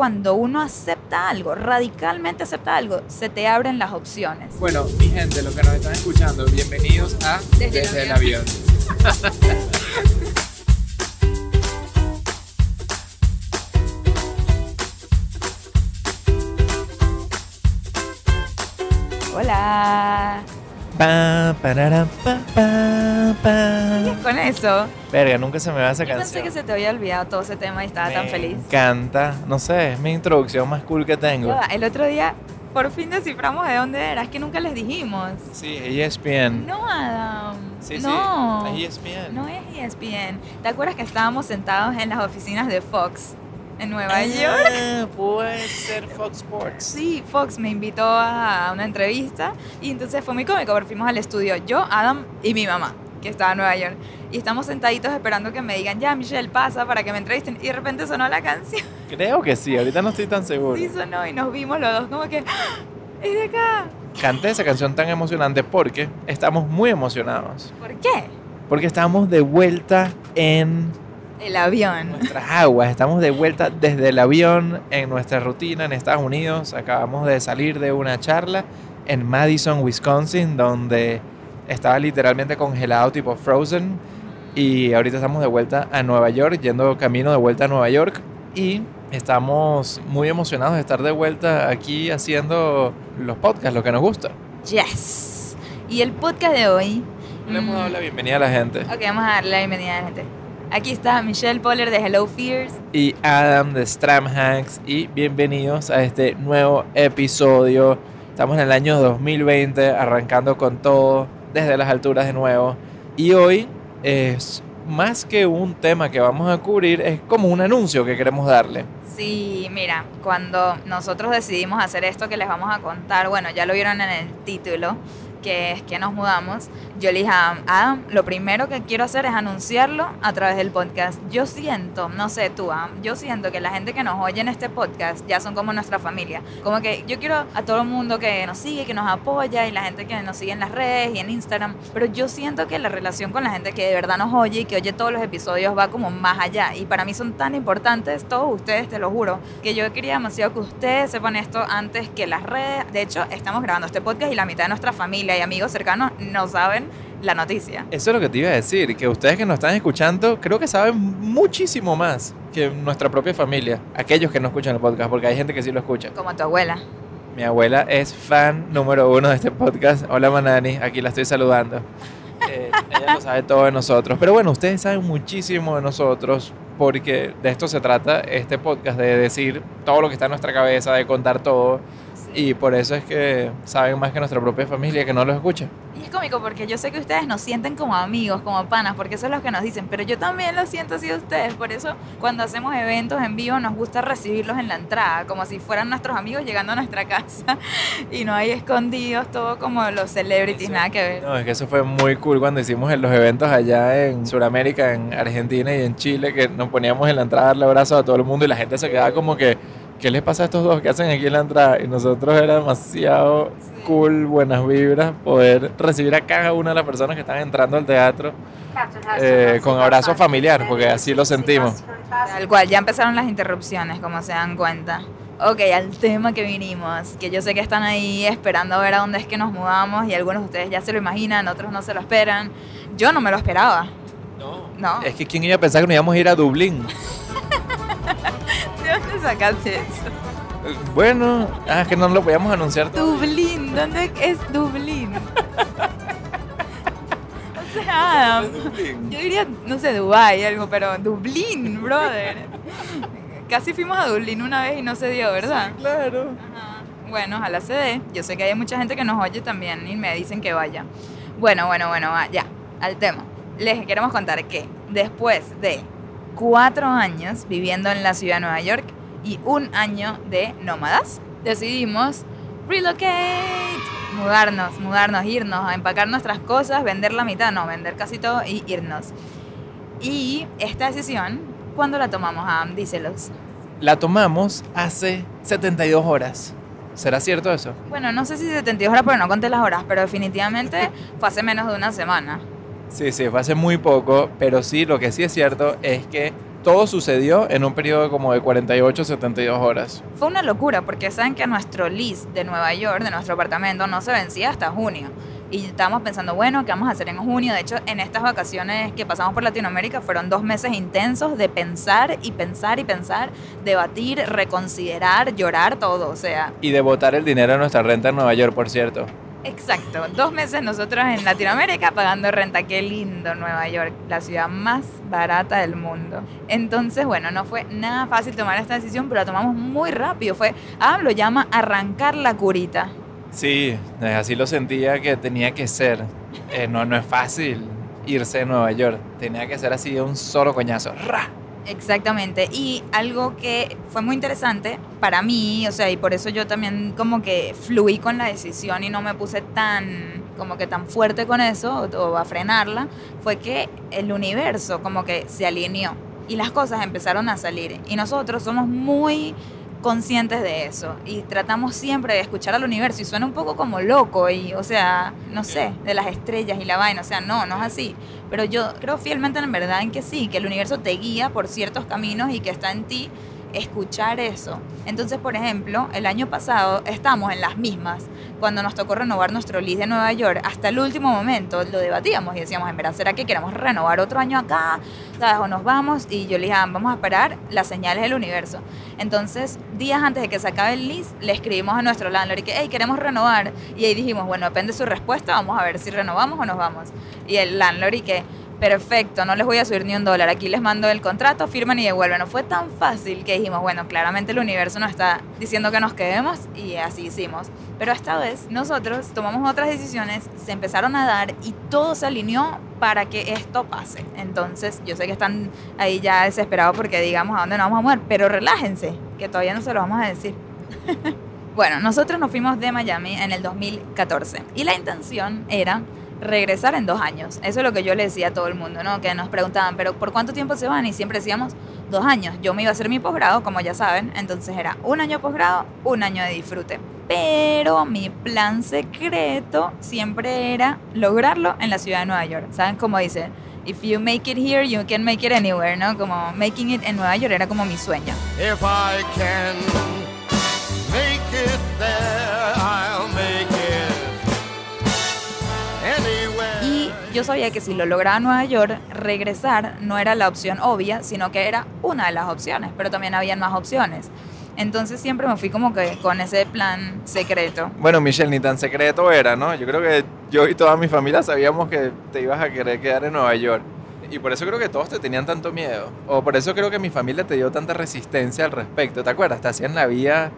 cuando uno acepta algo, radicalmente acepta algo, se te abren las opciones. Bueno, mi gente, los que nos están escuchando, bienvenidos a Desde Desde, el el avión. Hola. Pa, parara, pa, pa, pa. Con eso, Verga, nunca se me va esa yo pensé canción. que se te había olvidado todo ese tema y estaba tan Me feliz. encanta. No sé, es mi introducción más cool que tengo. El otro día, por fin desciframos de dónde era. Es que nunca les dijimos. Sí, ESPN. No, Adam. Sí, no. sí, es ESPN. No es E ESPN. ¿Te acuerdas que estábamos sentados en las oficinas de Fox en Nueva York? Ah, Puede ser Fox Sports. Sí, Fox me invitó a una entrevista y entonces fue muy cómico porque fuimos al estudio, yo, Adam y mi mamá, que estaba en Nueva York. Y estamos sentaditos esperando que me digan, ya Michelle, pasa para que me entrevisten. Y de repente sonó la canción. Creo que sí, ahorita no estoy tan seguro. Sí sonó y nos vimos los dos como que, ¡Ah! es de acá. Canté esa canción tan emocionante porque estamos muy emocionados. ¿Por qué? Porque estamos de vuelta en El avión. nuestras aguas. Estamos de vuelta desde el avión en nuestra rutina en Estados Unidos. Acabamos de salir de una charla en Madison, Wisconsin, donde estaba literalmente congelado tipo Frozen. Y ahorita estamos de vuelta a Nueva York, yendo camino de vuelta a Nueva York. Y estamos muy emocionados de estar de vuelta aquí haciendo los podcasts, lo que nos gusta. Yes. Y el podcast de hoy... Le hemos mm, dado la bienvenida a la gente. Ok, vamos a darle la bienvenida a la gente. Aquí está Michelle Poller de Hello Fears. y Adam de Stram Hanks y bienvenidos a este nuevo episodio. Estamos en el año 2020 arrancando con todo desde las alturas de nuevo y hoy es más que un tema que vamos a cubrir, es como un anuncio que queremos darle. Sí, mira, cuando nosotros decidimos hacer esto que les vamos a contar, bueno, ya lo vieron en el título, que es que nos mudamos, yo le dije a Adam, lo primero que quiero hacer es anunciarlo a través del podcast. Yo siento, no sé tú, Adam, yo siento que la gente que nos oye en este podcast ya son como nuestra familia. Como que yo quiero a todo el mundo que nos sigue, que nos apoya y la gente que nos sigue en las redes y en Instagram, pero yo siento que la relación con la gente que de verdad nos oye y que oye todos los episodios va como más allá. Y para mí son tan importantes todos ustedes, te lo juro, que yo quería demasiado que ustedes sepan esto antes que las redes. De hecho, estamos grabando este podcast y la mitad de nuestra familia y amigos cercanos no saben la noticia. Eso es lo que te iba a decir, que ustedes que nos están escuchando creo que saben muchísimo más que nuestra propia familia, aquellos que no escuchan el podcast, porque hay gente que sí lo escucha. Como tu abuela. Mi abuela es fan número uno de este podcast. Hola Manani, aquí la estoy saludando. Eh, ella lo sabe todo de nosotros. Pero bueno, ustedes saben muchísimo de nosotros porque de esto se trata este podcast, de decir todo lo que está en nuestra cabeza, de contar todo. Y por eso es que saben más que nuestra propia familia que no los escucha. Y es cómico porque yo sé que ustedes nos sienten como amigos, como panas, porque eso es lo que nos dicen, pero yo también lo siento así de ustedes. Por eso cuando hacemos eventos en vivo nos gusta recibirlos en la entrada, como si fueran nuestros amigos llegando a nuestra casa y no hay escondidos, todo como los celebrities, Eso. nada que ver. No, es que eso fue muy cool cuando hicimos los eventos allá en Sudamérica, en Argentina y en Chile, que nos poníamos en la entrada a darle abrazos a todo el mundo y la gente se quedaba como que, ¿qué les pasa a estos dos que hacen aquí en la entrada? Y nosotros era demasiado Sí. cool, buenas vibras, poder recibir a cada una de las personas que están entrando al teatro eh, con abrazo familiar, porque así lo sentimos. Tal cual, ya empezaron las interrupciones, como se dan cuenta. Ok, al tema que vinimos, que yo sé que están ahí esperando a ver a dónde es que nos mudamos y algunos de ustedes ya se lo imaginan, otros no se lo esperan. Yo no me lo esperaba. No. Es que quién iba a pensar que nos íbamos a ir a Dublín. ¿De dónde sacaste eso? Bueno, ah, es que no lo podíamos anunciar. Dublín, ¿dónde es Dublín? o sea, Adam, yo diría, no sé, Dubai algo, pero Dublín, brother. Casi fuimos a Dublín una vez y no se dio, ¿verdad? Claro. Ajá. Bueno, ojalá se dé. Yo sé que hay mucha gente que nos oye también y me dicen que vaya. Bueno, bueno, bueno, ya, al tema. Les queremos contar que después de cuatro años viviendo en la ciudad de Nueva York y un año de nómadas, decidimos relocate, mudarnos, mudarnos, irnos, a empacar nuestras cosas, vender la mitad, no, vender casi todo y irnos. Y esta decisión, ¿cuándo la tomamos, Adam? Díselos. La tomamos hace 72 horas. ¿Será cierto eso? Bueno, no sé si 72 horas, pero no conté las horas, pero definitivamente fue hace menos de una semana. Sí, sí, fue hace muy poco, pero sí, lo que sí es cierto es que todo sucedió en un periodo como de 48, 72 horas. Fue una locura porque saben que nuestro lease de Nueva York, de nuestro apartamento, no se vencía hasta junio. Y estábamos pensando, bueno, ¿qué vamos a hacer en junio? De hecho, en estas vacaciones que pasamos por Latinoamérica fueron dos meses intensos de pensar y pensar y pensar, debatir, reconsiderar, llorar, todo. O sea, Y de botar el dinero de nuestra renta en Nueva York, por cierto. Exacto, dos meses nosotros en Latinoamérica pagando renta, qué lindo Nueva York, la ciudad más barata del mundo. Entonces, bueno, no fue nada fácil tomar esta decisión, pero la tomamos muy rápido. Fue, ah, lo llama arrancar la curita. Sí, eh, así lo sentía que tenía que ser. Eh, no, no es fácil irse de Nueva York. Tenía que ser así de un solo coñazo. ¡Ra! Exactamente, y algo que fue muy interesante para mí, o sea, y por eso yo también como que fluí con la decisión y no me puse tan como que tan fuerte con eso o, a frenarla, fue que el universo como que se alineó y las cosas empezaron a salir. Y nosotros somos muy conscientes de eso. Y tratamos siempre de escuchar al universo y suena un poco como loco y o sea, no sé, de las estrellas y la vaina, o sea, no, no es así, pero yo creo fielmente en verdad en que sí, que el universo te guía por ciertos caminos y que está en ti escuchar eso. Entonces, por ejemplo, el año pasado estamos en las mismas. Cuando nos tocó renovar nuestro lease de Nueva York, hasta el último momento lo debatíamos y decíamos, en verdad, ¿será que queremos renovar otro año acá? ¿Sabes? O nos vamos y yo le dije, "Ah, vamos a esperar las señales del universo. Entonces, días antes de que se acabe el lease, le escribimos a nuestro landlord y que, hey, queremos renovar. Y ahí dijimos, bueno, depende de su respuesta, vamos a ver si renovamos o nos vamos. Y el landlord y que, perfecto, no les voy a subir ni un dólar, aquí les mando el contrato, firman y devuelven. No fue tan fácil que dijimos, bueno, claramente el universo nos está diciendo que nos quedemos y así hicimos. Pero esta vez nosotros tomamos otras decisiones, se empezaron a dar y todo se alineó para que esto pase. Entonces, yo sé que están ahí ya desesperados porque digamos a dónde nos vamos a mover, pero relájense, que todavía no se lo vamos a decir. bueno, nosotros nos fuimos de Miami en el 2014 y la intención era regresar en dos años. Eso es lo que yo le decía a todo el mundo, ¿no? Que nos preguntaban, pero ¿por cuánto tiempo se van? Y siempre decíamos dos años. Yo me iba a hacer mi posgrado, como ya saben, entonces era un año posgrado, un año de disfrute. Pero mi plan secreto siempre era lograrlo en la ciudad de Nueva York. ¿Saben cómo dice? If you make it here, you can make it anywhere, ¿no? Como making it en Nueva York era como mi sueño. If I can yo sabía que si lo lograba en Nueva York, regresar no era la opción obvia, sino que era una de las opciones, pero también habían más opciones. Entonces siempre me fui como que con ese plan secreto. Bueno, Michelle, ni tan secreto era, ¿no? Yo creo que yo y toda mi familia sabíamos que te ibas a querer quedar en Nueva York. Y por eso creo que todos te tenían tanto miedo. O por eso creo que mi familia te dio tanta resistencia al respecto. ¿Te acuerdas? Te hacían la vida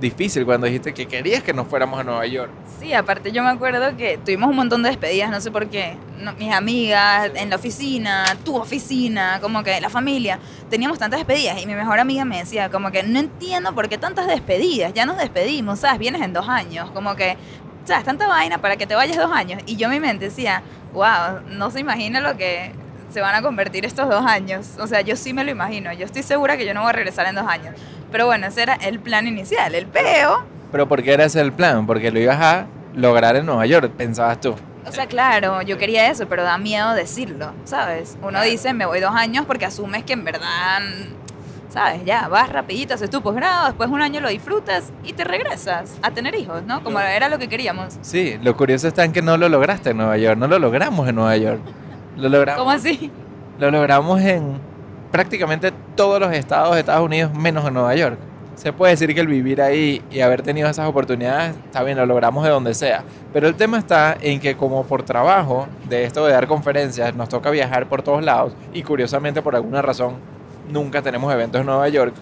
difícil cuando dijiste que querías que nos fuéramos a Nueva York. Sí, aparte yo me acuerdo que tuvimos un montón de despedidas, no sé por qué. No, mis amigas en la oficina, tu oficina, como que la familia. Teníamos tantas despedidas y mi mejor amiga me decía como que no entiendo por qué tantas despedidas. Ya nos despedimos, ¿sabes? Vienes en dos años. Como que, ¿sabes? Tanta vaina para que te vayas dos años. Y yo en mi mente decía, wow, no se imagina lo que se van a convertir estos dos años. O sea, yo sí me lo imagino. Yo estoy segura que yo no voy a regresar en dos años. Pero bueno, ese era el plan inicial. El peo Pero ¿por qué era ese el plan? Porque lo ibas a lograr en Nueva York, pensabas tú. O sea, claro, yo quería eso, pero da miedo decirlo, ¿sabes? Uno dice, me voy dos años porque asumes que en verdad, ¿sabes? Ya, vas rapidito, haces tu posgrado, después un año lo disfrutas y te regresas a tener hijos, ¿no? Como era lo que queríamos. Sí, lo curioso está en que no lo lograste en Nueva York, no lo logramos en Nueva York. Lo logramos, ¿Cómo así? lo logramos en prácticamente todos los estados de Estados Unidos menos en Nueva York. Se puede decir que el vivir ahí y haber tenido esas oportunidades, está bien, lo logramos de donde sea. Pero el tema está en que como por trabajo de esto de dar conferencias, nos toca viajar por todos lados y curiosamente por alguna razón nunca tenemos eventos en Nueva York.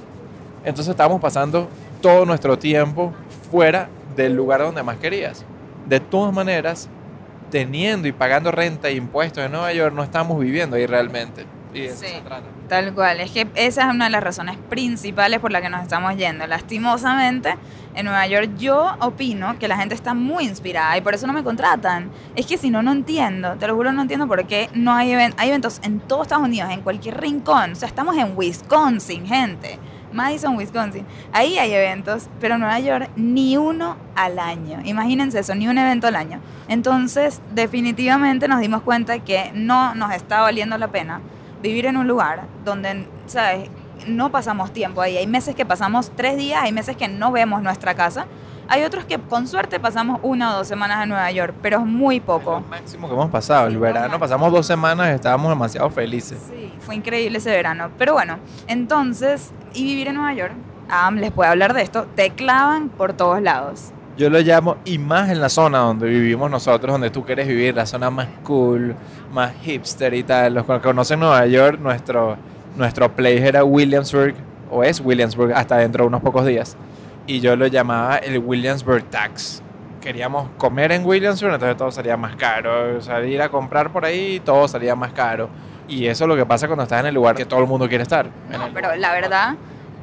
Entonces estamos pasando todo nuestro tiempo fuera del lugar donde más querías. De todas maneras, teniendo y pagando renta e impuestos en Nueva York, no estamos viviendo ahí realmente. Y de eso Sí. se trata. Tal cual, es que esa es una de las razones principales por las que nos estamos yendo. Lastimosamente, en Nueva York yo opino que la gente está muy inspirada y por eso no me contratan. Es que si no, no entiendo, te lo juro, no entiendo por qué no hay, even- hay eventos en todos Estados Unidos, en cualquier rincón. O sea, estamos en Wisconsin, gente. Madison, Wisconsin. Ahí hay eventos, pero en Nueva York ni uno al año. Imagínense eso, ni un evento al año. Entonces, definitivamente nos dimos cuenta que no nos está valiendo la pena vivir en un lugar donde, ¿sabes? No pasamos tiempo ahí. Hay meses que pasamos tres días, hay meses que no vemos nuestra casa. Hay otros que con suerte pasamos una o dos semanas en Nueva York, pero es muy Lo poco. máximo que hemos pasado. Sí, El lo verano pasamos dos semanas y estábamos demasiado felices. Sí, fue increíble ese verano. Pero bueno, entonces, y vivir en Nueva York, Adam les puede hablar de esto, te clavan por todos lados. Yo lo llamo, y más en la zona donde vivimos nosotros, donde tú quieres vivir, la zona más cool, más hipster y tal. Los que conocen Nueva York, nuestro, nuestro place era Williamsburg, o es Williamsburg, hasta dentro de unos pocos días. Y yo lo llamaba el Williamsburg Tax. Queríamos comer en Williamsburg, entonces todo salía más caro. Salir a comprar por ahí, todo salía más caro. Y eso es lo que pasa cuando estás en el lugar que todo el mundo quiere estar. No, pero la verdad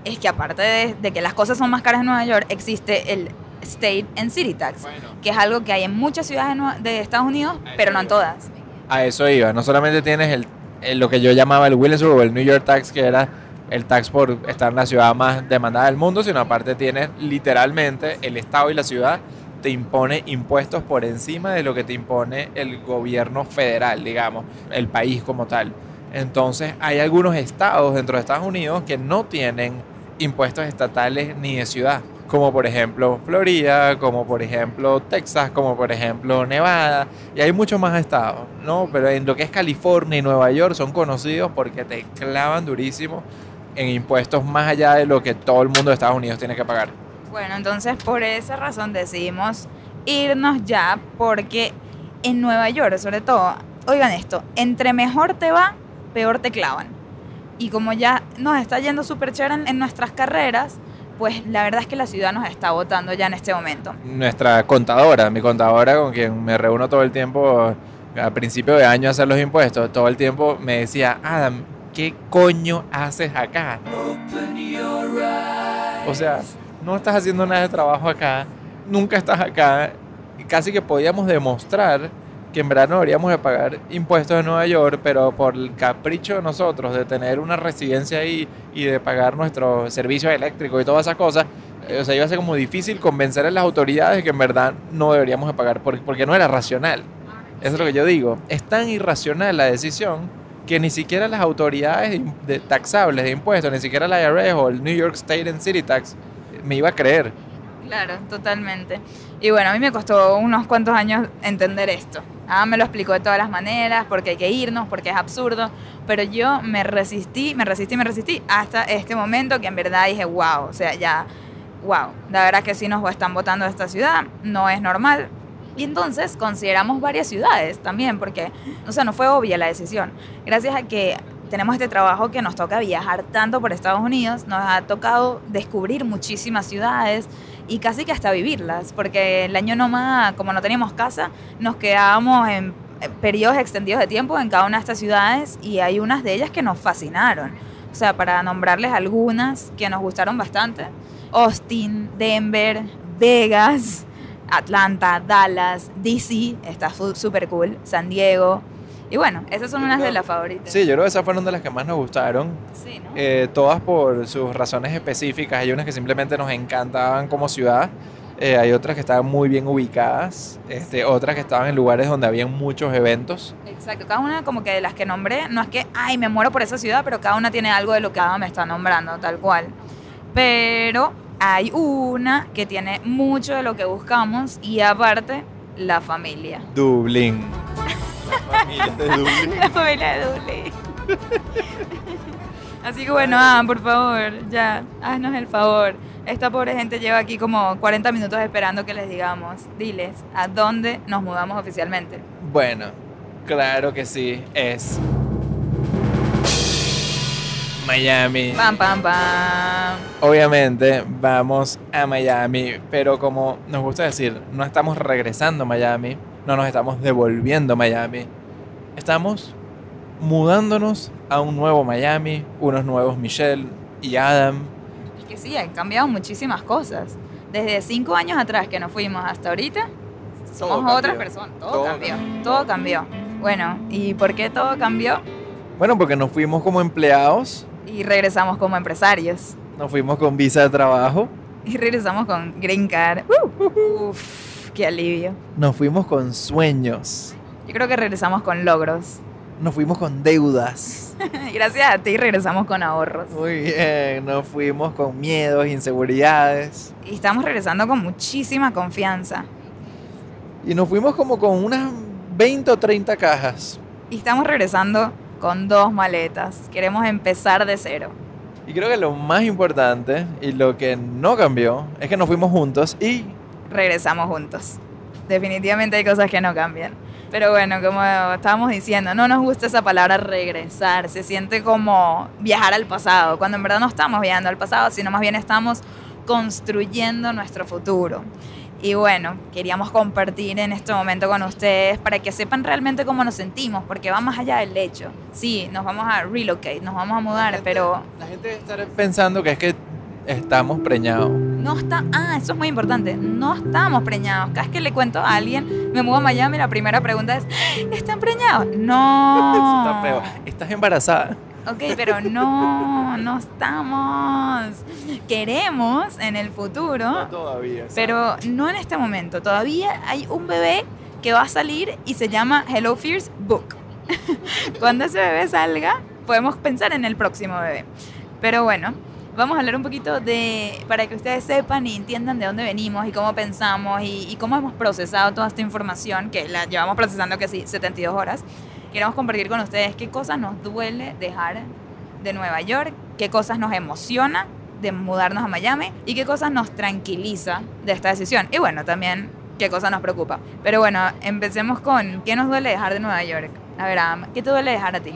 es que aparte de, de que las cosas son más caras en Nueva York, existe el State and City Tax, Bueno. que es algo que hay en muchas ciudades de Estados Unidos, pero no en todas. A eso iba. No solamente tienes el, el- lo que yo llamaba el Williamsburg o el New York Tax, que era el tax por estar en la ciudad más demandada del mundo, sino aparte tienes literalmente el Estado y la ciudad te impone impuestos por encima de lo que te impone el gobierno federal, digamos, el país como tal. Entonces hay algunos estados dentro de Estados Unidos que no tienen impuestos estatales ni de ciudad, como por ejemplo Florida, como por ejemplo Texas, como por ejemplo Nevada, y hay muchos más estados, ¿no? Pero en lo que es California y Nueva York son conocidos porque te clavan durísimo en impuestos más allá de lo que todo el mundo de Estados Unidos tiene que pagar. Bueno, entonces por esa razón decidimos irnos ya, porque en Nueva York, sobre todo, oigan esto, entre mejor te va, peor te clavan. Y como ya nos está yendo súper chévere en, en nuestras carreras, pues la verdad es que la ciudad nos está votando ya en este momento. Nuestra contadora, mi contadora con quien me reúno todo el tiempo a principio de año a hacer los impuestos, todo el tiempo me decía, Adam, ¿qué coño haces acá? O sea, no estás haciendo nada de trabajo acá, nunca estás acá, y casi que podíamos demostrar que en verdad no deberíamos de pagar impuestos en Nueva York, pero por el capricho de nosotros de tener una residencia ahí y de pagar nuestros servicios eléctricos y todas esas cosas, eh, o sea, iba a ser como difícil convencer a las autoridades de que en verdad no deberíamos de pagar, por- porque no era racional. Eso es lo que yo digo. Es tan irracional la decisión que ni siquiera las autoridades de, de taxables de impuestos, ni siquiera la IRS o el New York State and City Tax me iba a creer. Claro, totalmente. Y bueno, a mí me costó unos cuantos años entender esto. Ah, me lo explicó de todas las maneras, porque hay que irnos, porque es absurdo, pero yo me resistí, me resistí, me resistí hasta este momento que en verdad dije, wow, o sea, ya, wow, la verdad que sí nos están votando de esta ciudad, no es normal. Y entonces consideramos varias ciudades también, porque, o sea, no fue obvia la decisión. Gracias a que tenemos este trabajo que nos toca viajar tanto por Estados Unidos, nos ha tocado descubrir muchísimas ciudades y casi que hasta vivirlas, porque el año nómada, como no teníamos casa, nos quedábamos en periodos extendidos de tiempo en cada una de estas ciudades y hay unas de ellas que nos fascinaron. O sea, para nombrarles algunas que nos gustaron bastante, Austin, Denver, Vegas, Atlanta, Dallas, DC, está súper cool, San Diego. Y bueno, esas son unas de las favoritas. Sí, yo creo que esas fueron de las que más nos gustaron. Sí, ¿no? Eh, todas por sus razones específicas. Hay unas que simplemente nos encantaban como ciudad. eh, hay otras que estaban muy bien ubicadas. Este, otras que estaban en lugares donde había muchos eventos. Exacto, cada una como que de las que nombré, no es que, ay, me muero por esa ciudad, pero cada una tiene algo de lo que Ada me está nombrando, tal cual. Pero hay una que tiene mucho de lo que buscamos y aparte, la familia. Dublín. Familia de Dublín. La familia de. Así que bueno, Adam, por favor, ya, haznos el favor. Esta pobre gente lleva aquí como 40 minutos esperando que les digamos, diles, ¿a dónde nos mudamos oficialmente? Bueno, claro que sí. Es Miami. Pam, pam, pam. Obviamente vamos a Miami, pero como nos gusta decir, no estamos regresando a Miami, no nos estamos devolviendo a Miami. Estamos mudándonos a un nuevo Miami, unos nuevos Michelle y Adam. Es que sí, han cambiado muchísimas cosas. Desde cinco años atrás que nos fuimos hasta ahorita, somos otras personas. Todo, Todo cambió. cambió. Todo cambió. Bueno, ¿y por qué todo cambió? Bueno, porque nos fuimos como empleados, Y regresamos como empresarios. nos fuimos con visa de trabajo, Y regresamos con Green Card. Uh, uf, qué alivio. nos fuimos con sueños, Yo creo que regresamos con logros. nos fuimos con deudas. Gracias a ti regresamos con ahorros. Muy bien, nos fuimos con miedos, inseguridades. Y estamos regresando con muchísima confianza. Y nos fuimos como con unas 20 o 30 cajas. Y estamos regresando con dos maletas. Queremos empezar de cero. Y creo que lo más importante y lo que no cambió es que nos fuimos juntos y Regresamos juntos. Definitivamente hay cosas que no cambian. Pero bueno, como estábamos diciendo, no nos gusta esa palabra regresar. Se siente como viajar al pasado, cuando en verdad no estamos viajando al pasado, sino más bien estamos construyendo nuestro futuro. Y bueno, queríamos compartir en este momento con ustedes para que sepan realmente cómo nos sentimos, porque va más allá del hecho. Sí, nos vamos a relocate, nos vamos a mudar, pero la gente debe estar pensando que es que estamos preñados. No está... Ah, eso es muy importante. No estamos preñados. Cada vez que le cuento a alguien, me mudo a Miami, la primera pregunta es, ¿están preñados? No. Eso está feo. ¿Estás embarazada? Ok, pero no, no estamos. Queremos en el futuro, todavía. pero no en este momento. Todavía hay un bebé que va a salir y se llama Hello Fears Book. Cuando ese bebé salga, podemos pensar en el próximo bebé. Pero bueno, vamos a hablar un poquito de, para que ustedes sepan y entiendan de dónde venimos y cómo pensamos y, y cómo hemos procesado toda esta información, que la llevamos procesando que sí, 72 horas. Queremos compartir con ustedes qué cosas nos duele dejar de Nueva York, qué cosas nos emociona de mudarnos a Miami y qué cosas nos tranquiliza de esta decisión. Y bueno, también qué cosas nos preocupa. Pero bueno, empecemos con qué nos duele dejar de Nueva York. A ver, Adam, ¿qué te duele dejar a ti?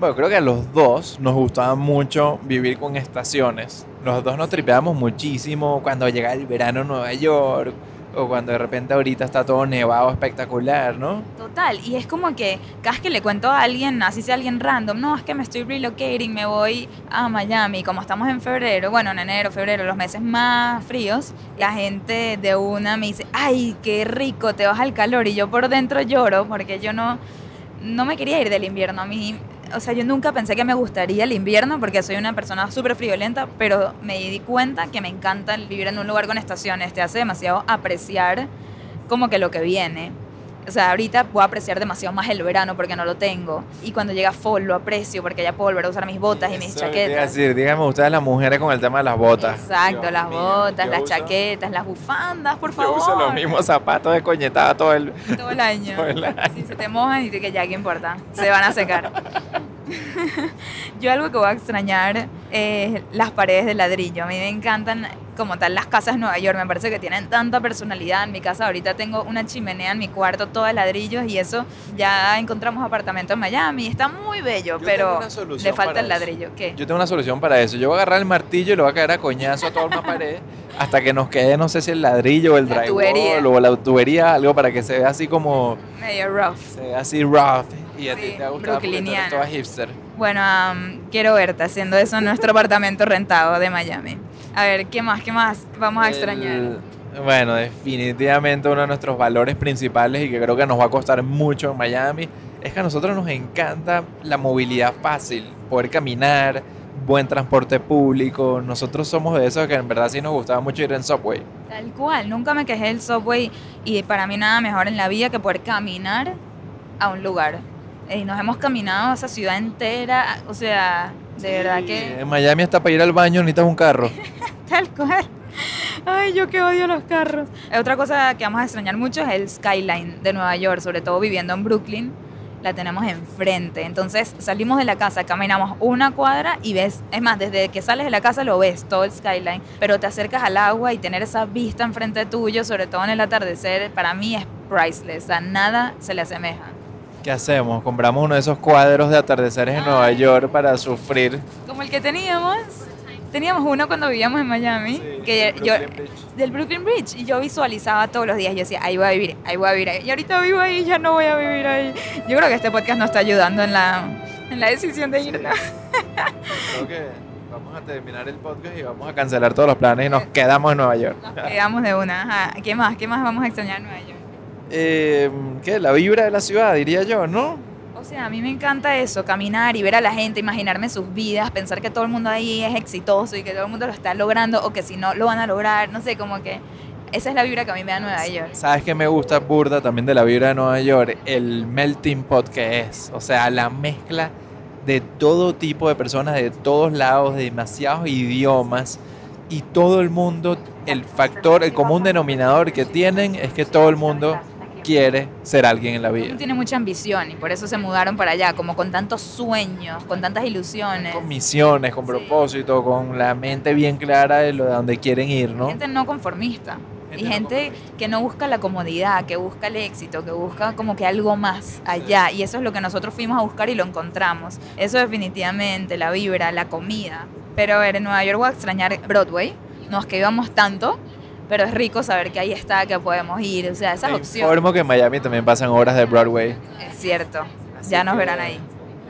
Bueno, creo que a los dos nos gustaba mucho vivir con estaciones. Los dos nos tripeábamos muchísimo cuando llega el verano en Nueva York o cuando de repente ahorita está todo nevado espectacular, ¿no? Total, y es como que cada vez que le cuento a alguien, así sea alguien random, no, es que me estoy relocating, me voy a Miami, como estamos en febrero, bueno, en enero, febrero, los meses más fríos, la gente de una me dice, ay, qué rico, te vas al calor, y yo por dentro lloro porque yo no, no me quería ir del invierno, a mí... O sea, yo nunca pensé que me gustaría el invierno porque soy una persona súper friolenta, pero me di cuenta que me encanta vivir en un lugar con estaciones. Te hace demasiado apreciar como que lo que viene. O sea, ahorita puedo apreciar demasiado más el verano porque no lo tengo. Y cuando llega fall lo aprecio porque ya puedo volver a usar mis botas y mis chaquetas. decir, díganme ustedes las mujeres con el tema de las botas. Exacto, Dios las mío, botas, yo las uso- chaquetas, las bufandas, por Yo favor. uso los mismos zapatos de coñetada todo el... Todo el año. Todo el año. Si se te mojan y te que ya, ¿qué importa? Se van a secar. Yo algo que voy a extrañar es las paredes de ladrillo. A mí me encantan como tal las casas de Nueva York. Me parece que tienen tanta personalidad. En mi casa ahorita tengo una chimenea en mi cuarto, todo de ladrillos y eso ya encontramos apartamento en Miami. Está muy bello, Yo pero le falta el ladrillo. ¿Qué? Yo tengo una solución para eso. Yo voy a agarrar el martillo y lo voy a caer a coñazo a toda una pared hasta que nos quede, no sé si el ladrillo o el drywall o la tubería, algo para que se vea así como, Medio rough. se vea así rough y a ti te va a gustar porque tú eres brooklyniano. toda hipster. Bueno, am, quiero verte haciendo eso en nuestro apartamento rentado de Miami. A ver, ¿qué más? ¿Qué más vamos a extrañar? El- bueno, definitivamente uno de nuestros valores principales y que creo que nos va a costar mucho en Miami es que a nosotros nos encanta la movilidad fácil, poder caminar, buen transporte público. Nosotros somos de esos que en verdad sí nos gustaba mucho ir en subway. Tal cual, nunca me quejé del subway y para mí nada mejor en la vida que poder caminar a un lugar. Y nos hemos caminado esa ciudad entera, o sea, de verdad que En Miami hasta para ir al baño necesitas un carro. tal cual. Ay, yo que odio los carros. Otra cosa que vamos a extrañar mucho es el skyline de Nueva York, sobre todo viviendo en Brooklyn. La tenemos enfrente. Entonces salimos de la casa, caminamos una cuadra y ves, es más, desde que sales de la casa lo ves, todo el skyline. Pero te acercas al agua y tener esa vista enfrente tuyo, sobre todo en el atardecer, para mí es priceless. A nada se le asemeja. ¿Qué hacemos? Compramos uno de esos cuadros de atardeceres en Nueva York para sufrir. Como el que teníamos. Teníamos uno cuando vivíamos en Miami, que yo, del Brooklyn Bridge y yo visualizaba todos los días, yo decía, ahí voy a vivir, ahí voy a vivir, ahí. y ahorita vivo ahí, ya no voy a vivir ahí. Yo creo que este podcast nos está ayudando en la, en la decisión de irnos. Creo que vamos a terminar el podcast y vamos a cancelar todos los planes y nos quedamos en Nueva York. Nos quedamos de una. Ajá. ¿Qué más? ¿Qué más vamos a extrañar en Nueva York? Eh, ¿Qué? La vibra de la ciudad, diría yo, ¿no? O sea, a mí me encanta eso, caminar y ver a la gente, imaginarme sus vidas, pensar que todo el mundo ahí es exitoso y que todo el mundo lo está logrando o que si no lo van a lograr, no sé, como que esa es la vibra que a mí me da Nueva York. ¿Sabes qué me gusta burda también de la vibra de Nueva York? El melting pot que es. O sea, la mezcla de todo tipo de personas, de todos lados, de demasiados idiomas. Y todo el mundo, el factor, el común denominador que tienen es que todo el mundo quiere ser alguien en la vida. Tiene mucha ambición y por eso se mudaron para allá, como con tantos sueños, con tantas ilusiones. Con misiones, con Sí. propósito, con la mente bien clara de lo de donde quieren ir, ¿no? Gente no conformista. Gente y no gente conformista. que no busca la comodidad, que busca el éxito, que busca como que algo más allá. Y eso es lo que nosotros fuimos a buscar y lo encontramos. Eso definitivamente, la vibra, la comida. Pero a ver, en Nueva York voy a extrañar Broadway. No es que íbamos tanto, pero es rico saber que ahí está, que podemos ir. O sea, esas Te opciones. informo que en Miami también pasan horas de Broadway. Es cierto. Así ya nos que- verán ahí.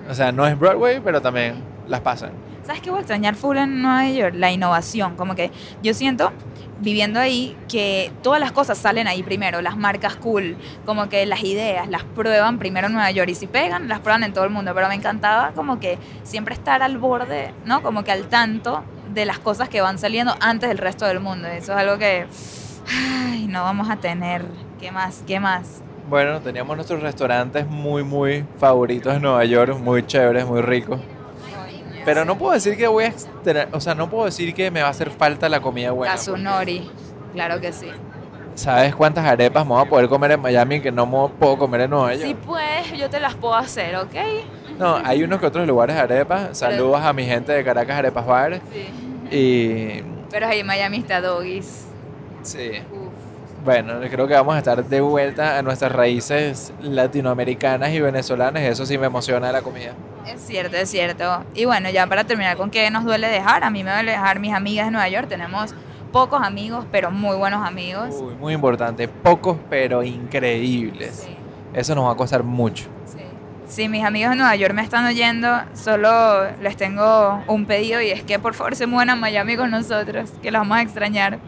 O sea, no es Broadway, pero también las pasan. ¿Sabes qué voy a extrañar full en Nueva York? La innovación. Como que yo siento, viviendo ahí, que todas las cosas salen ahí primero. Las marcas cool, como que las ideas las prueban primero en Nueva York. Y si pegan, las prueban en todo el mundo. Pero me encantaba como que siempre estar al borde, ¿no? Como que al tanto de las cosas que van saliendo antes del resto del mundo. Eso es algo que, ay, no vamos a tener. ¿Qué más? ¿Qué más? Bueno, teníamos nuestros restaurantes muy, muy favoritos en Nueva York, muy chéveres, muy ricos. Pero no puedo decir que voy a extra- o sea, no puedo decir que me va a hacer falta la comida buena. Kazunori. Claro que sí. ¿Sabes cuántas arepas me voy a poder comer en Miami que no me puedo comer en Nueva York? Sí, pues, yo te las puedo hacer, ¿ok? No, hay unos que otros lugares de arepas. Saludos a mi gente de Caracas Arepas Bar. Sí. Y Pero ahí en Miami está Doggies. sí, Uf. bueno, creo que vamos a estar de vuelta a nuestras raíces latinoamericanas y venezolanas. Eso sí me emociona la comida. Es cierto, es cierto. Y bueno, ya para terminar con qué nos duele dejar, a mí me duele dejar mis amigas de Nueva York. Tenemos pocos amigos, pero muy buenos amigos. Uy, muy importante. Pocos, pero increíbles. Sí, Eso nos va a costar mucho. sí. Si mis amigos de Nueva York me están oyendo, solo les tengo un pedido y es que por favor se muevan a Miami con nosotros, que los vamos a extrañar.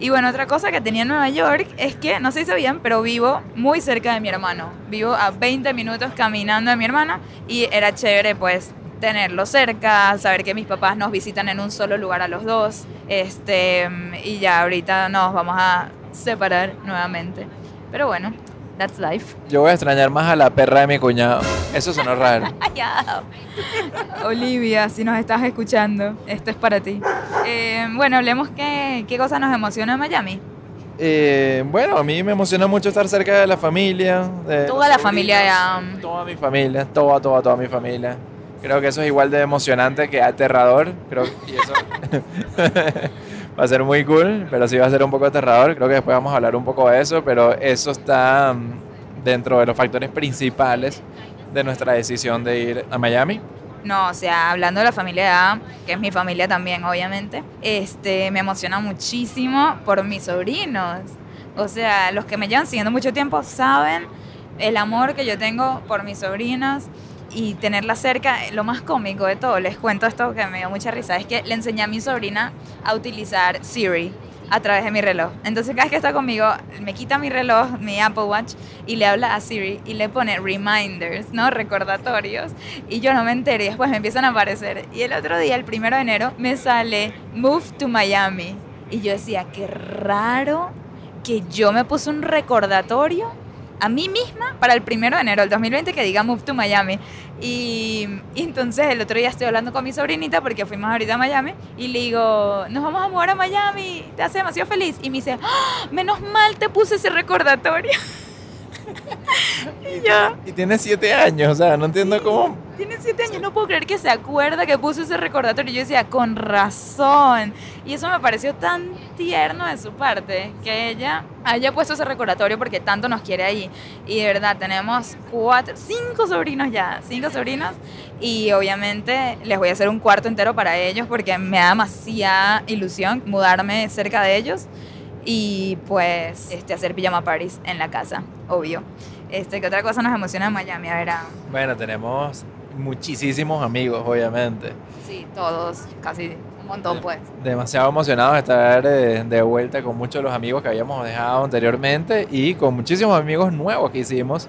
Y bueno, otra cosa que tenía en Nueva York es que, no sé si sabían, pero vivo muy cerca de mi hermano. Vivo a 20 minutos caminando de mi hermano y era chévere pues tenerlo cerca, saber que mis papás nos visitan en un solo lugar a los dos. Este, y ya ahorita nos vamos a separar nuevamente. Pero bueno, that's life. Yo voy a extrañar más a la perra de mi cuñado. Eso sonó raro. Olivia, si nos estás escuchando, esto es para ti. Eh, bueno, hablemos qué, qué cosa nos emociona en Miami. Eh, bueno, a mí me emociona mucho estar cerca de la familia. de Toda la familia de. Toda mi familia, toda, toda, toda mi familia. Creo que eso es igual de emocionante que aterrador. Creo y eso va a ser muy cool, pero sí va a ser un poco aterrador. Creo que después vamos a hablar un poco de eso, pero eso está mm, dentro de los factores principales de nuestra decisión de ir a Miami. No, o sea, hablando de la familia Adam, que es mi familia también, obviamente, este, me emociona muchísimo por mis sobrinos. O sea, los que me llevan siguiendo mucho tiempo saben el amor que yo tengo por mis sobrinos y tenerla cerca. Lo más cómico de todo, les cuento esto que me dio mucha risa, es que le enseñé a mi sobrina a utilizar Siri a través de mi reloj. Entonces cada vez que está conmigo, me quita mi reloj, mi Apple Watch, y le habla a Siri y le pone reminders, ¿no? Recordatorios. Y yo no me entero y después me empiezan a aparecer. Y el otro día, el primero de enero, me sale Move to Miami. Y yo decía, qué raro que yo me puse un recordatorio a mí misma para el primero de enero del 2020 que diga Move to Miami. Y, entonces el otro día estoy hablando con mi sobrinita porque fuimos ahorita a Miami y le digo, nos vamos a mudar a Miami, te hace demasiado feliz. Y me dice, "Ah, menos mal te puse ese recordatorio. y yo, Y tiene siete años, o sea, no entiendo cómo. tiene siete años, no puedo creer que se acuerda que puso ese recordatorio. Y yo decía, con razón. Y eso me pareció tan tierno de su parte, que ella haya puesto ese recordatorio porque tanto nos quiere ahí. Y de verdad, tenemos cuatro, cinco sobrinos ya, cinco sobrinos. Y obviamente les voy a hacer un cuarto entero para ellos porque me da demasiada ilusión mudarme cerca de ellos. Y pues este, hacer pijama parties en la casa, obvio. Este, ¿Qué otra cosa nos emociona en Miami? A ver, Bueno, tenemos muchísimos amigos, obviamente. Sí, todos, casi un montón pues. Demasiado emocionados de estar eh, de vuelta con muchos de los amigos que habíamos dejado anteriormente y con muchísimos amigos nuevos que hicimos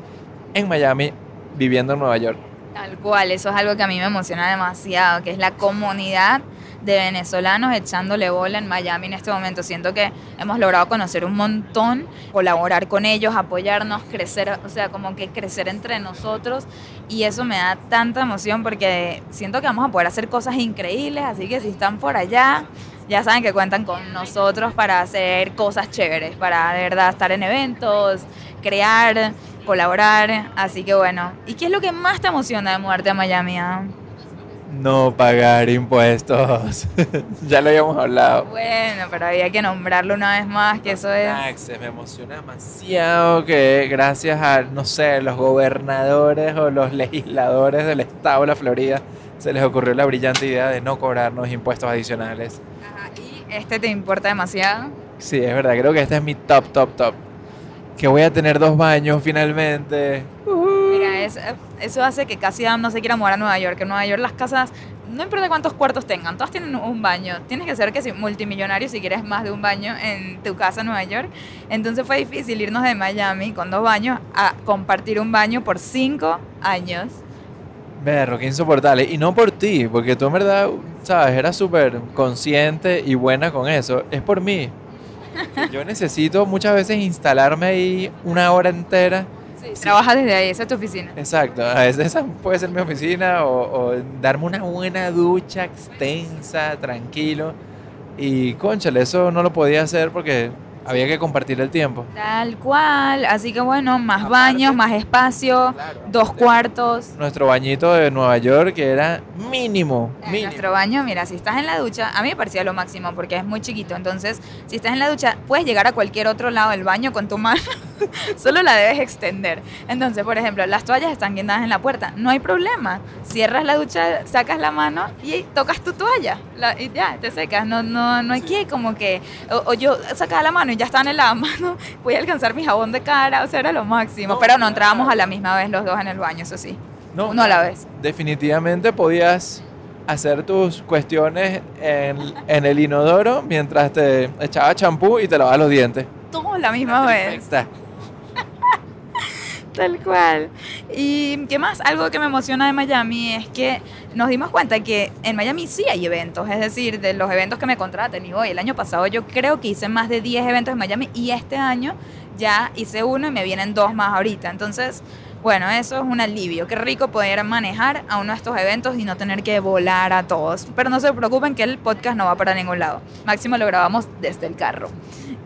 en Miami viviendo en Nueva York. Tal cual, eso es algo que a mí me emociona demasiado, que es la comunidad de venezolanos echándole bola en Miami en este momento. Siento que hemos logrado conocer un montón, colaborar con ellos, apoyarnos, crecer, o sea, como que crecer entre nosotros y eso me da tanta emoción porque siento que vamos a poder hacer cosas increíbles, así que si están por allá, ya saben que cuentan con nosotros para hacer cosas chéveres, para de verdad estar en eventos, crear, colaborar, así que bueno. ¿Y qué es lo que más te emociona de mudarte a Miami? No pagar impuestos. ya lo habíamos hablado. Bueno, pero había que nombrarlo una vez más, que eso es... Taxes, me emociona demasiado que gracias a, no sé, los gobernadores o los legisladores del estado de la Florida se les ocurrió la brillante idea de no cobrarnos impuestos adicionales. Ajá, ¿Y este te importa demasiado? Sí, es verdad, creo que este es mi top, top, top. Que voy a tener dos baños finalmente. Es- eso hace que casi Adam no se quiera mudar a Nueva York. En Nueva York las casas, no importa cuántos cuartos tengan, todas tienen un baño. Tienes que ser que si multimillonario si quieres más de un baño en tu casa en Nueva York. Entonces fue difícil irnos de Miami con dos baños a compartir un baño por cinco años. Berro, qué insoportable. Y no por ti, porque tú en verdad, sabes, eras súper consciente y buena con eso. Es por mí. Que Yo necesito muchas veces instalarme ahí una hora entera. Trabajas desde ahí, esa es tu oficina. Exacto, a veces esa puede ser mi oficina o, o darme una buena ducha extensa, tranquilo. Y conchale, eso no lo podía hacer porque había que compartir el tiempo. Tal cual. Así que bueno, más Aparte- baños, más espacio, dos cuartos. Nuestro bañito de Nueva York, que era mínimo, En mínimo. nuestro baño, mira, si estás en la ducha, a mí me parecía lo máximo porque es muy chiquito. Entonces, si estás en la ducha, puedes llegar a cualquier otro lado del baño con tu mano, solo la debes extender. Entonces, por ejemplo, las toallas están guindadas en la puerta, no hay problema. Cierras la ducha, sacas la mano y tocas tu toalla la- y ya, te secas. No, no, no hay que como que, o, o yo sacaba la mano y ya estaba en la mano, voy a alcanzar mi jabón de cara, o sea, era lo máximo. No, Pero no entrábamos a la misma vez los dos en el baño, eso sí. No, Uno a la vez. Definitivamente podías hacer tus cuestiones en, en el inodoro mientras te echaba champú y te lavabas los dientes. Todos la misma vez. Tal cual. ¿Y qué más? Algo que me emociona de Miami es que nos dimos cuenta que en Miami sí hay eventos, es decir, de los eventos que me contraten y voy. El año pasado yo creo que hice más de 10 eventos en Miami y este año ya hice uno y me vienen dos más ahorita. Entonces, bueno, eso es un alivio. Qué rico poder manejar a uno de estos eventos y no tener que volar a todos. Pero no se preocupen que el podcast no va para ningún lado. Máximo lo grabamos desde el carro.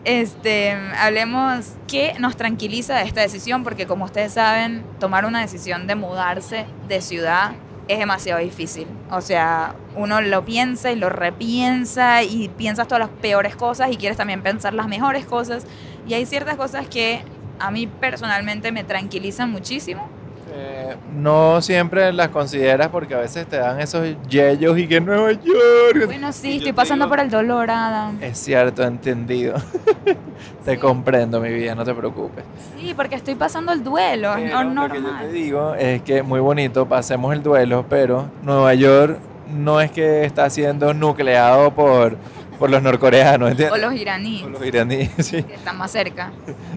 Este, hablemos qué nos tranquiliza de esta decisión, porque como ustedes saben, tomar una decisión de mudarse de ciudad es demasiado difícil. O sea, uno lo piensa y lo repiensa y piensas todas las peores cosas y quieres también pensar las mejores cosas. Y hay ciertas cosas que a mí personalmente me tranquilizan muchísimo. Eh, no siempre las consideras porque a veces te dan esos yellos y que Nueva York. Bueno, sí, estoy pasando digo, por el dolor, Adam. Es cierto, entendido. te comprendo, mi vida, no te preocupes. Sí, porque estoy pasando el duelo, Pero no lo que yo te normal. digo es que muy bonito, pasemos el duelo, pero Nueva York no es que está siendo nucleado por, por los norcoreanos, O ¿entiendes? los iraníes, O los iraníes, sí. que están más cerca.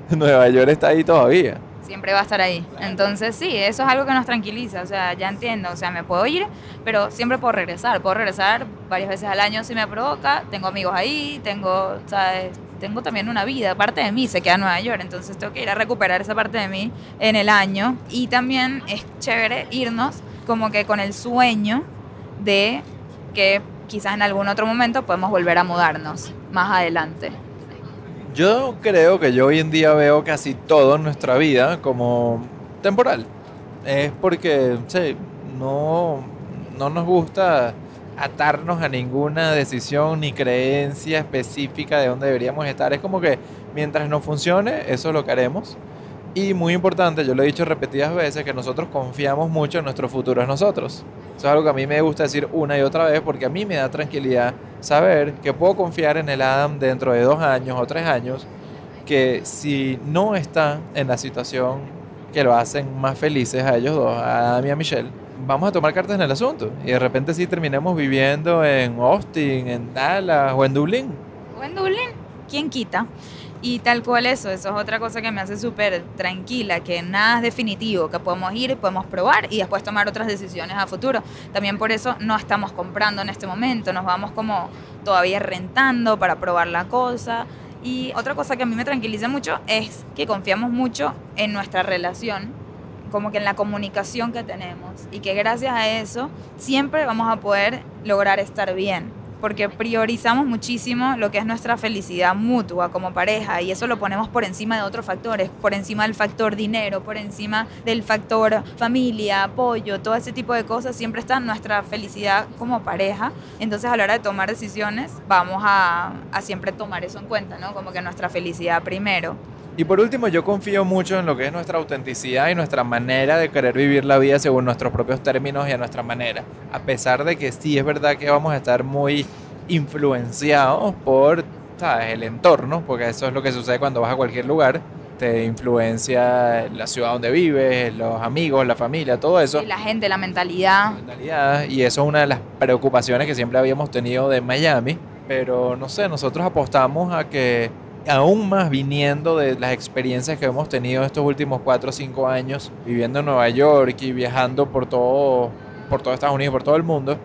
Nueva York está ahí todavía. Siempre va a estar ahí. Entonces, sí, eso es algo que nos tranquiliza, o sea, ya entiendo, o sea, me puedo ir, pero siempre puedo regresar, puedo regresar varias veces al año si me provoca, tengo amigos ahí, tengo, ¿sabes? Tengo también una vida, parte de mí se queda en Nueva York, entonces tengo que ir a recuperar esa parte de mí en el año y también es chévere irnos como que con el sueño de que quizás en algún otro momento podemos volver a mudarnos más adelante. Yo creo que yo hoy en día veo casi todo en nuestra vida como temporal. Es porque, no, no nos gusta atarnos a ninguna decisión ni creencia específica de dónde deberíamos estar. Es como que mientras nos funcione, eso es lo que haremos. Y muy importante, yo lo he dicho repetidas veces, que nosotros confiamos mucho en nuestro futuro en nosotros. Eso es algo que a mí me gusta decir una y otra vez porque a mí me da tranquilidad saber que puedo confiar en el Adam dentro de dos años o tres años, que si no está en la situación que lo hacen más felices a ellos dos, a Adam y a Michelle, vamos a tomar cartas en el asunto. Y de repente sí terminemos viviendo en Austin, en Dallas o en Dublín. O en Dublín, ¿quién quita? Y tal cual eso, eso es otra cosa que me hace súper tranquila, que nada es definitivo, que podemos ir, podemos probar y después tomar otras decisiones a futuro. También por eso no estamos comprando en este momento, nos vamos como todavía rentando para probar la cosa. Y otra cosa que a mí me tranquiliza mucho es que confiamos mucho en nuestra relación, como que en la comunicación que tenemos y que gracias a eso siempre vamos a poder lograr estar bien porque priorizamos muchísimo lo que es nuestra felicidad mutua como pareja y eso lo ponemos por encima de otros factores, por encima del factor dinero, por encima del factor familia, apoyo, todo ese tipo de cosas, siempre está nuestra felicidad como pareja. Entonces a la hora de tomar decisiones vamos a, a siempre tomar eso en cuenta, ¿no? Como que nuestra felicidad primero. Y por último, yo confío mucho en lo que es nuestra autenticidad y nuestra manera de querer vivir la vida según nuestros propios términos y a nuestra manera. A pesar de que sí es verdad que vamos a estar muy influenciados por ¿sabes? el entorno, porque eso es lo que sucede cuando vas a cualquier lugar. Te influencia la ciudad donde vives, los amigos, la familia, todo eso. Y la gente, la mentalidad. La mentalidad, y eso es una de las preocupaciones que siempre habíamos tenido de Miami. Pero no sé, nosotros apostamos a que aún más viniendo de las experiencias que hemos tenido estos últimos 4 o 5 años viviendo en Nueva York y viajando por todo, por todo Estados Unidos, por todo el mundo,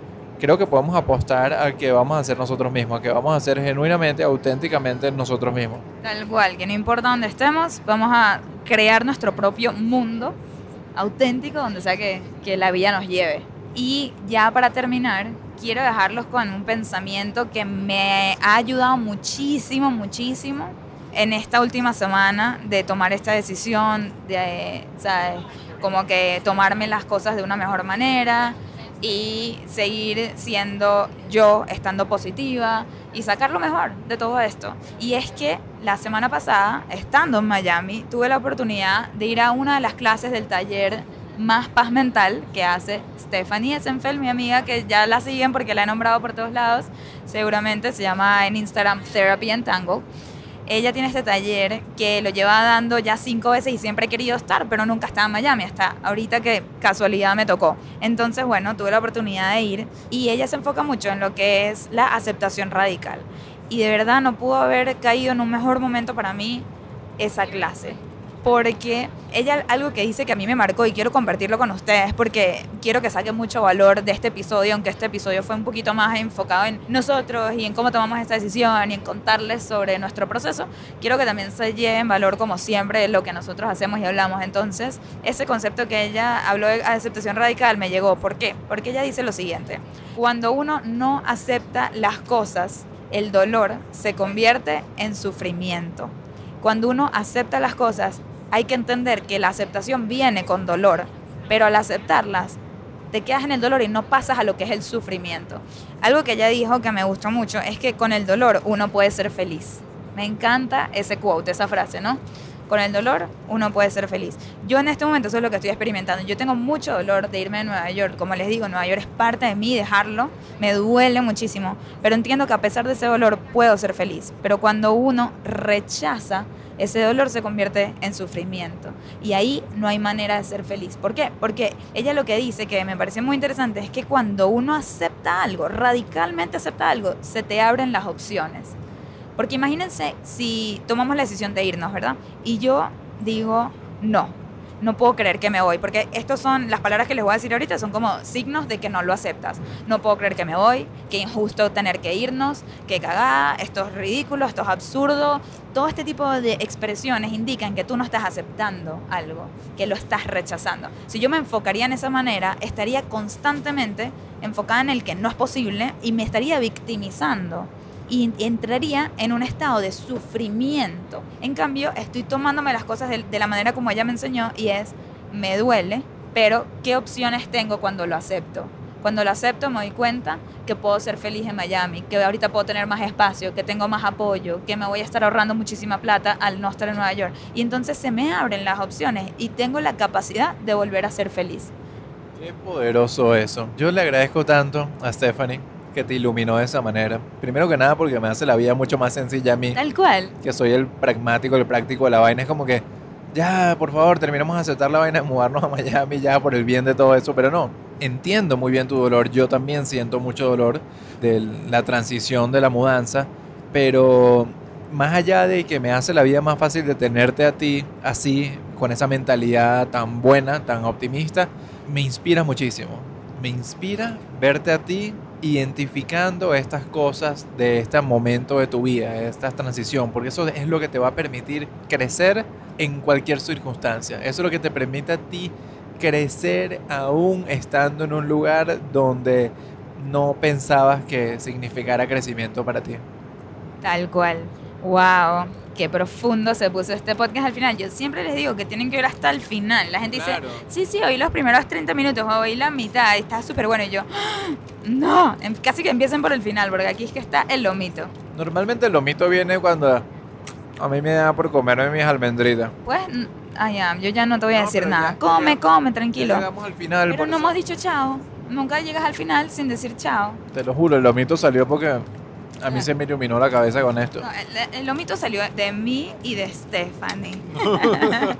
creo que podemos apostar a que vamos a ser nosotros mismos, a que vamos a ser genuinamente, auténticamente nosotros mismos. Tal cual, que no importa dónde estemos, vamos a crear nuestro propio mundo auténtico donde sea que, que la vida nos lleve. Y ya para terminar, quiero dejarlos con un pensamiento que me ha ayudado muchísimo, muchísimo en esta última semana de tomar esta decisión, de, ¿sabes? Como que tomarme las cosas de una mejor manera y seguir siendo yo, estando positiva y sacar lo mejor de todo esto. Y es que la semana pasada, estando en Miami, tuve la oportunidad de ir a una de las clases del taller más paz mental que hace Stephanie Essenfeld, mi amiga, que ya la siguen porque la he nombrado por todos lados. Seguramente se llama en Instagram Therapy and Tango. Ella tiene este taller que lo lleva dando ya cinco veces y siempre he querido estar, pero nunca estaba en Miami, hasta ahorita que casualidad me tocó. Entonces, bueno, tuve la oportunidad de ir y ella se enfoca mucho en lo que es la aceptación radical. Y de verdad no pudo haber caído en un mejor momento para mí esa clase porque ella algo que dice que a mí me marcó y quiero compartirlo con ustedes porque quiero que saque mucho valor de este episodio, aunque este episodio fue un poquito más enfocado en nosotros y en cómo tomamos esta decisión y en contarles sobre nuestro proceso, quiero que también se lleve en valor como siempre lo que nosotros hacemos y hablamos. Entonces, ese concepto que ella habló de aceptación radical me llegó. ¿Por qué? Porque ella dice lo siguiente, cuando uno no acepta las cosas, el dolor se convierte en sufrimiento. Cuando uno acepta las cosas, hay que entender que la aceptación viene con dolor, pero al aceptarlas, te quedas en el dolor y no pasas a lo que es el sufrimiento. Algo que ella dijo que me gustó mucho es que con el dolor uno puede ser feliz. Me encanta ese quote, esa frase, ¿no? Con el dolor uno puede ser feliz. Yo en este momento eso es lo que estoy experimentando. Yo tengo mucho dolor de irme a Nueva York. Como les digo, Nueva York es parte de mí, dejarlo me duele muchísimo. Pero entiendo que a pesar de ese dolor puedo ser feliz. Pero cuando uno rechaza ese dolor se convierte en sufrimiento. Y ahí no hay manera de ser feliz. ¿Por qué? Porque ella lo que dice, que me parece muy interesante, es que cuando uno acepta algo, radicalmente acepta algo, se te abren las opciones. Porque imagínense si tomamos la decisión de irnos, ¿verdad? Y yo digo, no, no puedo creer que me voy, porque estas son las palabras que les voy a decir ahorita, son como signos de que no lo aceptas. No puedo creer que me voy, que injusto tener que irnos, que cagada, esto es ridículo, esto es absurdo. Todo este tipo de expresiones indican que tú no estás aceptando algo, que lo estás rechazando. Si yo me enfocaría en esa manera, estaría constantemente enfocada en el que no es posible y me estaría victimizando y entraría en un estado de sufrimiento. En cambio, estoy tomándome las cosas de, la manera como ella me enseñó y es, me duele, pero ¿qué opciones tengo cuando lo acepto? Cuando lo acepto me doy cuenta que puedo ser feliz en Miami, que ahorita puedo tener más espacio, que tengo más apoyo, que me voy a estar ahorrando muchísima plata al no estar en Nueva York. Y entonces se me abren las opciones y tengo la capacidad de volver a ser feliz. Qué poderoso eso. Yo le agradezco tanto a Stephanie que te iluminó de esa manera. Primero que nada porque me hace la vida mucho más sencilla a mí. Tal cual. Que soy el pragmático, el práctico de la vaina. Es como que, ya, por favor, terminemos de aceptar la vaina de mudarnos a Miami ya por el bien de todo eso. Pero no, entiendo muy bien tu dolor. Yo también siento mucho dolor de la transición de la mudanza. Pero más allá de que me hace la vida más fácil de tenerte a ti así, con esa mentalidad tan buena, tan optimista, me inspira muchísimo. Me inspira verte a ti identificando estas cosas de este momento de tu vida, esta transición, porque eso es lo que te va a permitir crecer en cualquier circunstancia. Eso es lo que te permite a ti crecer aún estando en un lugar donde no pensabas que significara crecimiento para ti. Tal cual. Wow, qué profundo se puso este podcast al final. Yo siempre les digo que tienen que ver hasta el final. La gente Claro. dice, sí, sí, oí los primeros 30 minutos, oí la mitad, está súper bueno. Y yo, "Ah, no, em- casi que empiecen por el final, porque aquí es que está el lomito. Normalmente el lomito viene cuando a mí me da por comerme mis almendritas. Pues, ya, yo ya no te voy a No, decir nada. ya- come, ya- come, tranquilo. Llegamos al final. Pero no eso- hemos dicho chao. Nunca llegas al final sin decir chao. Te lo juro, el lomito salió porque a mí se me iluminó la cabeza con esto. No, el, el lomito salió de mí y de Stephanie.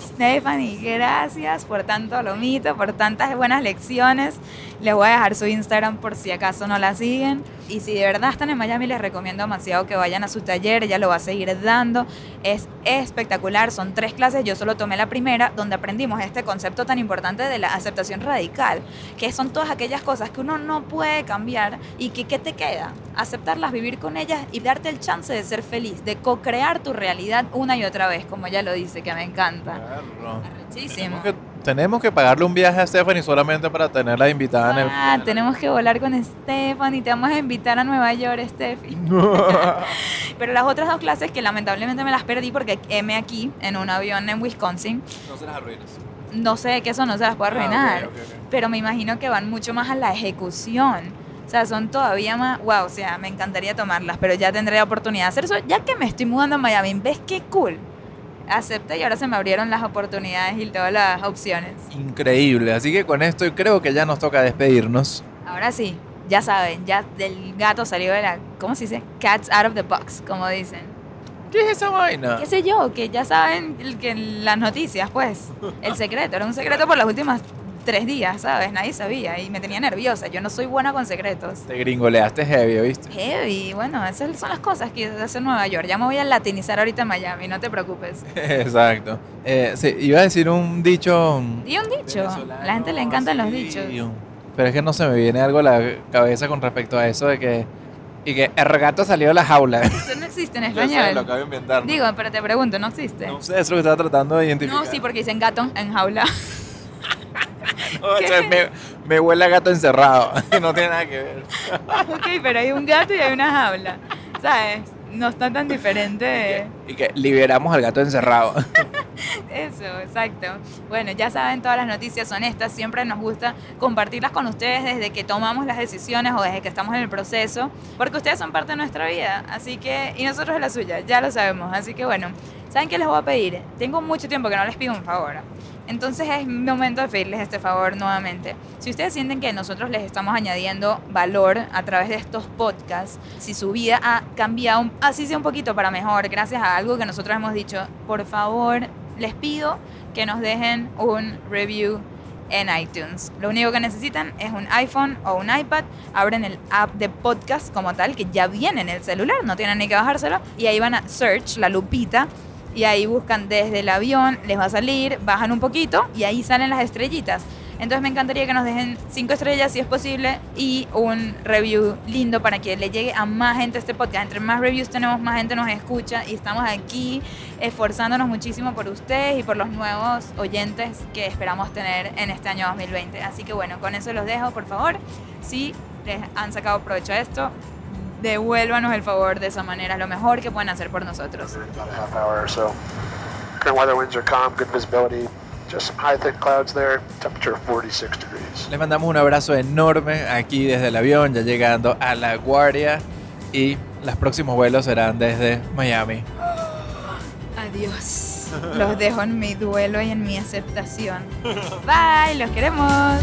Stephanie, gracias por tanto lomito, por tantas buenas lecciones. Les voy a dejar su Instagram por si acaso no la siguen. Y si de verdad están en Miami, les recomiendo demasiado que vayan a su taller. Ella lo va a seguir dando. Es espectacular. Son tres clases. Yo solo tomé la primera, donde aprendimos este concepto tan importante de la aceptación radical, que son todas aquellas cosas que uno no puede cambiar y que ¿qué te queda? Aceptarlas, vivir con ellas y darte el chance de ser feliz, de co-crear tu realidad una y otra vez, como ella lo dice, que me encanta. Claro. Arrechísimo. Tenemos que, pagarle un viaje a Stephanie solamente para tenerla invitada en el. Ah, tenemos que volar con Stephanie, te vamos a invitar a Nueva York, Steffi. Pero las otras dos clases que lamentablemente me las perdí porque M aquí en un avión en Wisconsin, no se las arruinas. no sé que eso no se las puede Ah, arruinar, ok. pero me imagino que van mucho más a la ejecución. O sea, son todavía más, wow, o sea, me encantaría tomarlas, pero ya tendré la oportunidad de hacer eso. Ya que me estoy mudando a Miami, ¿ves qué cool? Acepta y ahora se me abrieron las oportunidades y todas las opciones. Increíble. Así que con esto creo que ya nos toca despedirnos. Ahora sí, ya saben, ya del gato salió de la, ¿cómo se dice? Cats out of the box, como dicen. ¿Qué es esa vaina? ¿Qué sé yo? Que ya saben el- que las noticias, pues, el secreto, era un secreto por los últimos tres días, ¿sabes? Nadie sabía y me tenía nerviosa. Yo no soy buena con secretos. Te gringoleaste heavy, ¿viste? Heavy, bueno, esas son las cosas que hace en Nueva York. Ya me voy a latinizar ahorita en Miami, no te preocupes. Exacto. Eh, sí, iba a decir un dicho. Y un dicho, la gente le encantan los dichos. Pero es que no se me viene algo a la cabeza con respecto a eso de que. Y que el gato salió de la jaula. Eso no existe en Yo sé, lo español. acabo de inventar. ¿no? Digo, pero te pregunto, ¿no existe? No sé, es lo que estaba tratando de identificar. No, sí, porque dicen gato en jaula. Me, me huele a gato encerrado. no tiene nada que ver. ok, pero hay un gato y hay una jaula. ¿Sabes? No está tan diferente. Y que liberamos al gato encerrado. Eso, exacto. Bueno, ya saben, todas las noticias son estas. Siempre nos gusta compartirlas con ustedes desde que tomamos las decisiones o desde que estamos en el proceso, porque ustedes son parte de nuestra vida. Así que, y nosotros de la suya, ya lo sabemos. Así que bueno, ¿saben qué les voy a pedir? Tengo mucho tiempo que no les pido un favor. Entonces es momento de pedirles este favor nuevamente. Si ustedes sienten que nosotros les estamos añadiendo valor a través de estos podcasts, si su vida ha cambiado, así sea un poquito para mejor, gracias a algo que nosotros hemos dicho, por favor, les pido que nos dejen un review en iTunes. Lo único que necesitan es un iPhone o un iPad, abren el app de podcast como tal, que ya viene en el celular, no tienen ni que bajárselo, y ahí van a search, la lupita, y ahí buscan desde el avión, les va a salir, bajan un poquito y ahí salen las estrellitas. Entonces me encantaría que nos dejen cinco estrellas si es posible y un review lindo para que le llegue a más gente este podcast. Entre más reviews tenemos, más gente nos escucha y estamos aquí esforzándonos muchísimo por ustedes y por los nuevos oyentes que esperamos tener en este año 2020. Así que bueno, con eso los dejo, por favor. Si les han sacado provecho a esto, devuélvanos el favor de esa manera, lo mejor que pueden hacer por nosotros. about a half hour or so. Current weather winds are calm, good visibility. Just some high thick clouds there. Temperature 46 degrees. Les mandamos un abrazo enorme aquí desde el avión, ya llegando a La Guardia. Y los próximos vuelos serán desde Miami. Adiós. Los dejo en mi duelo y en mi aceptación. Bye, los queremos.